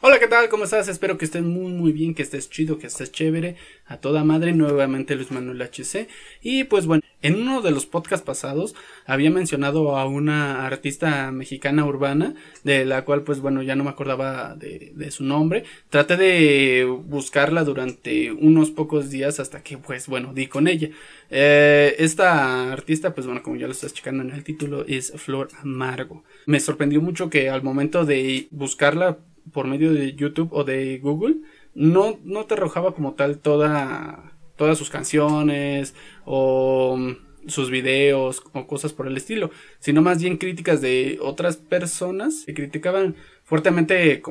Hola, ¿qué tal? ¿Cómo estás? Espero que estés muy muy bien, que estés chido, que estés chévere. A toda madre, nuevamente Luis Manuel HC. Y pues bueno, en uno de los podcasts pasados había mencionado a una artista mexicana urbana, de la cual pues bueno, ya no me acordaba de, su nombre. Traté de buscarla durante unos pocos días hasta que pues bueno, di con ella. Eh, esta artista pues bueno, como ya lo estás checando en el título, es Flor Amargo. Me sorprendió mucho que al momento de buscarla por medio de YouTube o de Google, no, no te arrojaba como tal toda, todas sus canciones o mm, sus videos o cosas por el estilo, sino más bien críticas de otras personas que criticaban fuertemente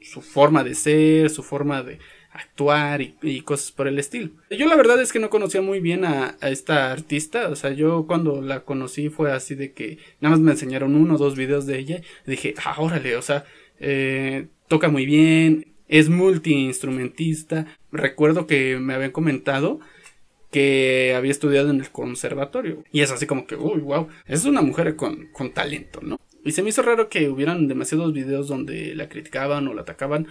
su forma de ser, su forma de actuar y, cosas por el estilo. Yo la verdad es que no conocía muy bien a, esta artista, o sea, yo cuando la conocí fue así de que nada más me enseñaron uno o dos videos de ella dije, ah, órale, o sea, eh, toca muy bien, es multiinstrumentista. Recuerdo que me habían comentado que había estudiado en el conservatorio. Y es así como que, uy, wow, es una mujer con, con talento, ¿no? Y se me hizo raro que hubieran demasiados videos donde la criticaban o la atacaban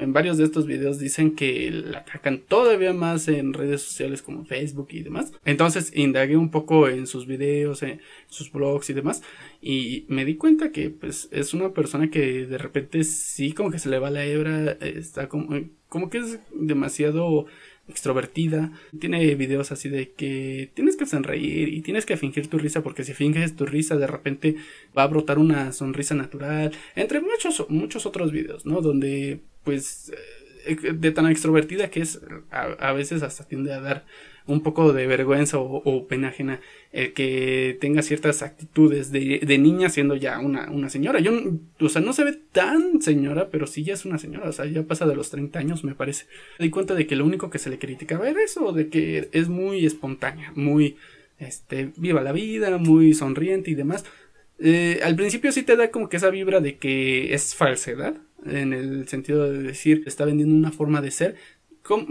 en varios de estos videos dicen que la atacan todavía más en redes sociales como Facebook y demás. Entonces indagué un poco en sus videos, en sus blogs y demás. Y me di cuenta que pues es una persona que de repente sí como que se le va la hebra, está como, como que es demasiado extrovertida. Tiene videos así de que tienes que sonreír y tienes que fingir tu risa porque si finges tu risa de repente va a brotar una sonrisa natural. Entre muchos, muchos otros videos, ¿no? Donde pues eh, de tan extrovertida que es a, veces hasta tiende a dar un poco de vergüenza o, pena ajena el que tenga ciertas actitudes de, niña siendo ya una, una, señora. Yo, o sea, no se ve tan señora, pero sí ya es una señora, o sea, ya pasa de los 30 años, me parece. Me di cuenta de que lo único que se le criticaba era eso, de que es muy espontánea, muy, este, viva la vida, muy sonriente y demás. Eh, al principio sí te da como que esa vibra de que es falsedad, en el sentido de decir, está vendiendo una forma de ser,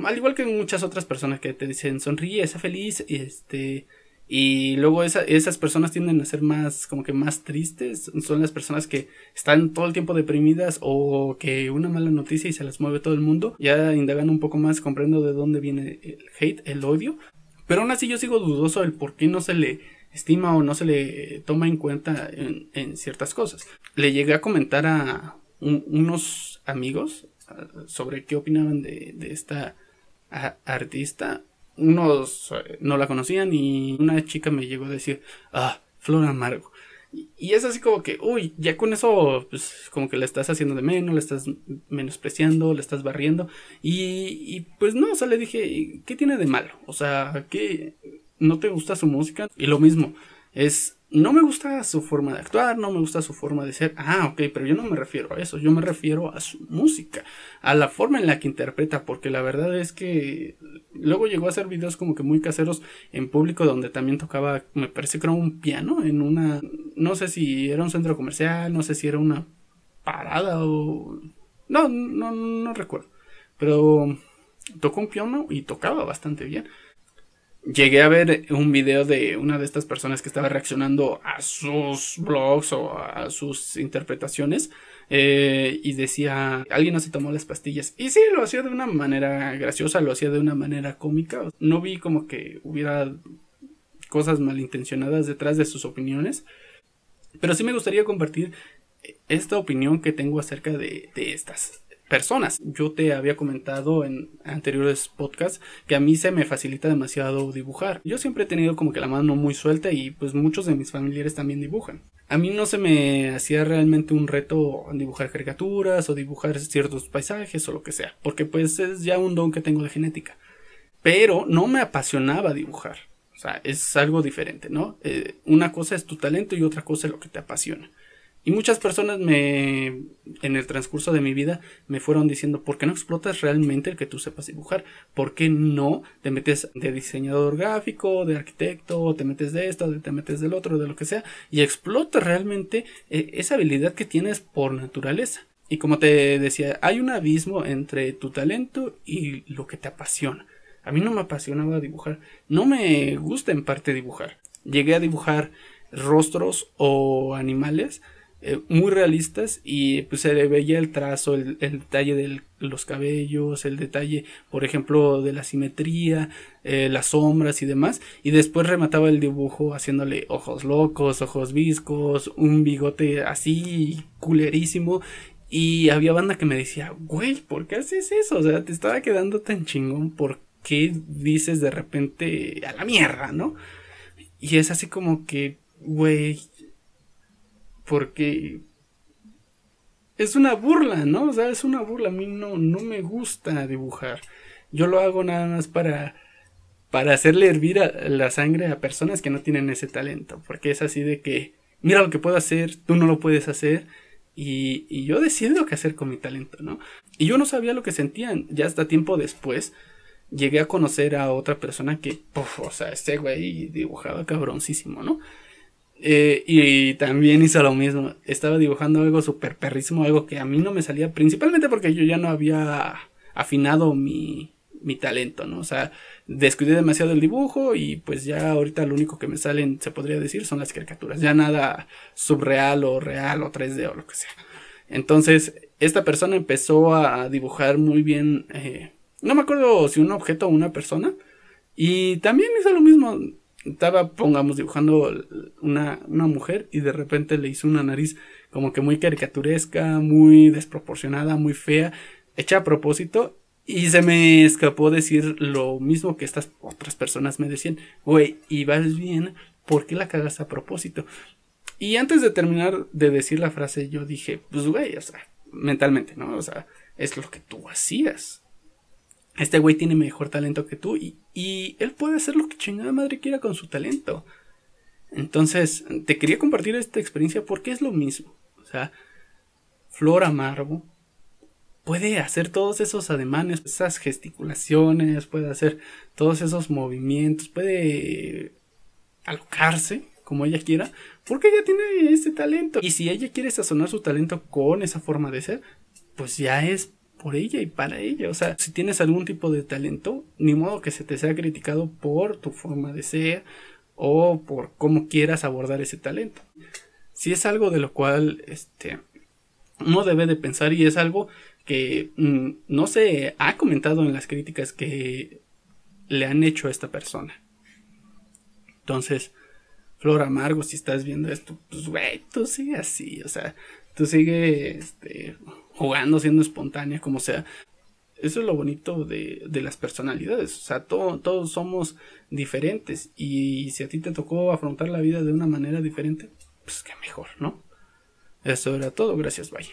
al igual que muchas otras personas que te dicen sonríe, sea feliz, este, y luego esas personas tienden a ser más, como que más tristes, son las personas que están todo el tiempo deprimidas o que una mala noticia y se las mueve todo el mundo, ya indagando un poco más, comprendo de dónde viene el hate, el odio, pero aún así yo sigo dudoso del por qué no se le estima o no se le toma en cuenta en, ciertas cosas. Le llegué a comentar a unos amigos sobre qué opinaban de, esta artista. Unos eh, no la conocían y una chica me llegó a decir, ah, Flor Amargo. Y, es así como que, uy, ya con eso, pues como que la estás haciendo de menos, la estás menospreciando, la estás barriendo. Y, y pues no, o sea, le dije, ¿qué tiene de malo? O sea, ¿qué no te gusta su música? Y lo mismo, es no me gusta su forma de actuar, no me gusta su forma de ser. Ah, ok, pero yo no me refiero a eso, yo me refiero a su música, a la forma en la que interpreta, porque la verdad es que luego llegó a hacer videos como que muy caseros en público donde también tocaba, me parece que era un piano en una, no sé si era un centro comercial, no sé si era una parada o... No, no, no recuerdo, pero tocó un piano y tocaba bastante bien llegué a ver un video de una de estas personas que estaba reaccionando a sus blogs o a sus interpretaciones eh, y decía alguien no se tomó las pastillas y sí lo hacía de una manera graciosa lo hacía de una manera cómica. No vi como que hubiera cosas malintencionadas detrás de sus opiniones pero sí me gustaría compartir esta opinión que tengo acerca de, de estas personas. Yo te había comentado en anteriores podcasts que a mí se me facilita demasiado dibujar. Yo siempre he tenido como que la mano muy suelta y pues muchos de mis familiares también dibujan. A mí no se me hacía realmente un reto dibujar caricaturas o dibujar ciertos paisajes o lo que sea, porque pues es ya un don que tengo de genética. Pero no me apasionaba dibujar. O sea, es algo diferente, ¿no? Eh, una cosa es tu talento y otra cosa es lo que te apasiona. Y muchas personas me, en el transcurso de mi vida, me fueron diciendo, ¿por qué no explotas realmente el que tú sepas dibujar? ¿Por qué no te metes de diseñador gráfico, de arquitecto, te metes de esto, te metes del otro, de lo que sea, y explotas realmente eh, esa habilidad que tienes por naturaleza? Y como te decía, hay un abismo entre tu talento y lo que te apasiona. A mí no me apasionaba dibujar, no me gusta en parte dibujar. Llegué a dibujar rostros o animales, eh, muy realistas y pues se le veía el trazo, el, detalle de los cabellos, el detalle, por ejemplo, de la simetría, eh, las sombras y demás. Y después remataba el dibujo haciéndole ojos locos, ojos viscos, un bigote así culerísimo. Y había banda que me decía, güey, ¿por qué haces eso? O sea, te estaba quedando tan chingón, ¿por qué dices de repente a la mierda, no? Y es así como que, güey, porque es una burla, ¿no? O sea, es una burla. A mí no, no me gusta dibujar. Yo lo hago nada más para, para hacerle hervir la sangre a personas que no tienen ese talento. Porque es así de que, mira lo que puedo hacer, tú no lo puedes hacer. Y, y yo decido qué hacer con mi talento, ¿no? Y yo no sabía lo que sentían. Ya hasta tiempo después llegué a conocer a otra persona que, o sea, este güey dibujaba cabroncísimo, ¿no? Eh, y, también hizo lo mismo. Estaba dibujando algo súper perrísimo, algo que a mí no me salía, principalmente porque yo ya no había afinado mi, mi talento, ¿no? O sea, descuidé demasiado el dibujo y pues ya ahorita lo único que me salen, se podría decir, son las caricaturas. Ya nada subreal o real o 3D o lo que sea. Entonces, esta persona empezó a dibujar muy bien, eh, no me acuerdo si un objeto o una persona. Y también hizo lo mismo estaba, pongamos, dibujando una, una mujer y de repente le hizo una nariz como que muy caricaturesca, muy desproporcionada, muy fea, hecha a propósito. Y se me escapó decir lo mismo que estas otras personas me decían, güey, y vas bien, ¿por qué la cagas a propósito? Y antes de terminar de decir la frase, yo dije, pues güey, o sea, mentalmente, ¿no? O sea, es lo que tú hacías este güey tiene mejor talento que tú y, él puede hacer lo que chingada madre quiera con su talento. Entonces, te quería compartir esta experiencia porque es lo mismo. O sea, Flor Amargo puede hacer todos esos ademanes, esas gesticulaciones, puede hacer todos esos movimientos, puede alocarse como ella quiera, porque ella tiene ese talento. Y si ella quiere sazonar su talento con esa forma de ser, pues ya es por ella y para ella. O sea, si tienes algún tipo de talento, ni modo que se te sea criticado por tu forma de ser o por cómo quieras abordar ese talento. Si es algo de lo cual este no debe de pensar y es algo que mm, no se ha comentado en las críticas que le han hecho a esta persona. Entonces, Flor Amargo, si estás viendo esto, pues güey, tú sigue así, o sea, tú sigue este, jugando, siendo espontánea, como sea. Eso es lo bonito de, de las personalidades. O sea, todos somos diferentes. Y si a ti te tocó afrontar la vida de una manera diferente, pues qué mejor, ¿no? Eso era todo. Gracias, bye.